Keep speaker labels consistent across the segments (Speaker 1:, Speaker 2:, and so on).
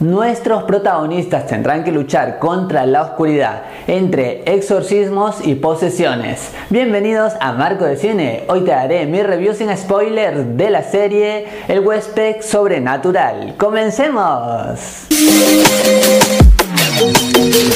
Speaker 1: Nuestros protagonistas tendrán que luchar contra la oscuridad entre exorcismos y posesiones. Bienvenidos a Marco de Cine. Hoy te daré mi review sin spoiler de la serie El huésped sobrenatural. ¡Comencemos!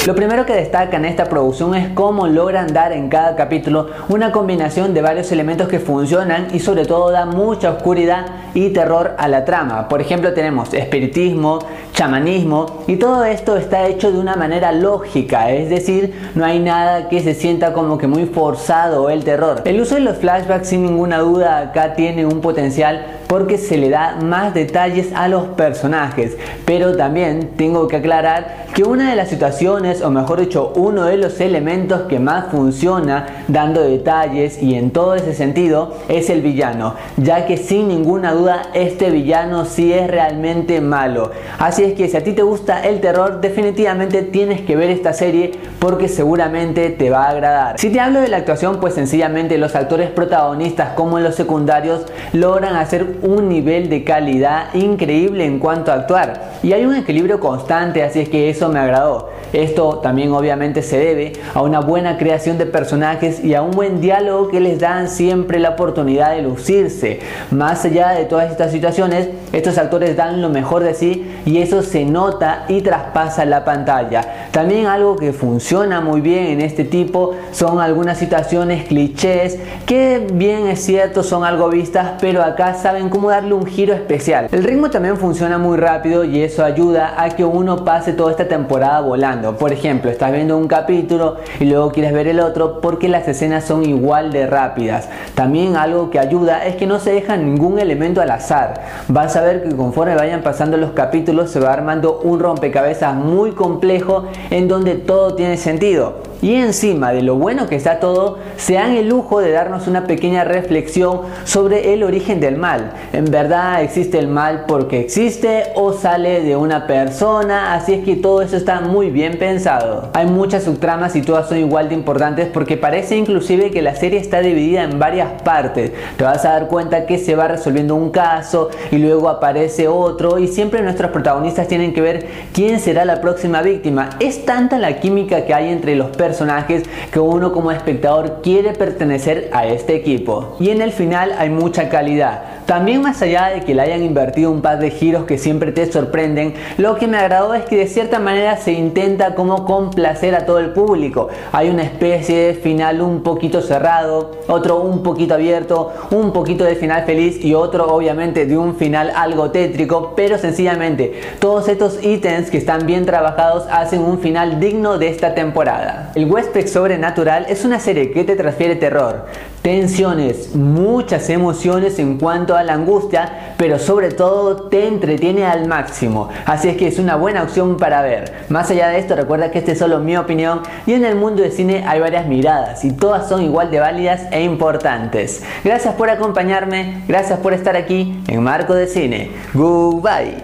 Speaker 1: Lo primero que destaca en esta producción es cómo logran dar en cada capítulo una combinación de varios elementos que funcionan y sobre todo da mucha oscuridad y terror a la trama. Por ejemplo tenemos espiritismo, chamanismo y todo esto está hecho de una manera lógica, es decir, no hay nada que se sienta como que muy forzado el terror. El uso de los flashbacks sin ninguna duda acá tiene un potencial porque se le da más detalles a los personajes, pero también tengo que aclarar que una de las situaciones, o mejor dicho, uno de los elementos que más funciona dando detalles y en todo ese sentido es el villano, ya que sin ninguna duda este villano sí es realmente malo. Así es que si a ti te gusta el terror, definitivamente tienes que ver esta serie porque seguramente te va a agradar. Si te hablo de la actuación, pues sencillamente los actores protagonistas como los secundarios logran hacer un nivel de calidad increíble en cuanto a actuar. Y hay un equilibrio constante, así es que eso me agradó. Esto también obviamente se debe a una buena creación de personajes y a un buen diálogo que les dan siempre la oportunidad de lucirse. Más allá de todas estas situaciones, estos actores dan lo mejor de sí y eso se nota y traspasa la pantalla. También algo que funciona muy bien en este tipo son algunas situaciones clichés que bien es cierto son algo vistas, pero acá saben cómo darle un giro especial. El ritmo también funciona muy rápido y eso ayuda a que uno pase toda esta temporada volando. Por ejemplo, estás viendo un capítulo y luego quieres ver el otro porque las escenas son igual de rápidas. También algo que ayuda es que no se deja ningún elemento al azar. Vas a ver que conforme vayan pasando los capítulos se va armando un rompecabezas muy complejo en donde todo tiene sentido. Y encima de lo bueno que está todo, se dan el lujo de darnos una pequeña reflexión sobre el origen del mal. En verdad existe el mal porque existe o sale de una persona, así es que todo eso está muy bien pensado. Hay muchas subtramas y todas son igual de importantes porque parece inclusive que la serie está dividida en varias partes. Te vas a dar cuenta que se va resolviendo un caso y luego aparece otro y siempre nuestros protagonistas tienen que ver quién será la próxima víctima. Es tanta la química que hay entre los personajes personajes que uno como espectador quiere pertenecer a este equipo. Y en el final hay mucha calidad. También más allá de que le hayan invertido un par de giros que siempre te sorprenden, lo que me agradó es que de cierta manera se intenta como complacer a todo el público. Hay una especie de final un poquito cerrado, otro un poquito abierto, un poquito de final feliz y otro obviamente de un final algo tétrico, pero sencillamente todos estos ítems que están bien trabajados hacen un final digno de esta temporada. El huésped sobrenatural es una serie que te transfiere terror, tensiones, muchas emociones en cuanto a la angustia, pero sobre todo te entretiene al máximo. Así es que es una buena opción para ver. Más allá de esto, recuerda que esta es solo mi opinión y en el mundo del cine hay varias miradas y todas son igual de válidas e importantes. Gracias por acompañarme, gracias por estar aquí en Marco de Cine. Goodbye.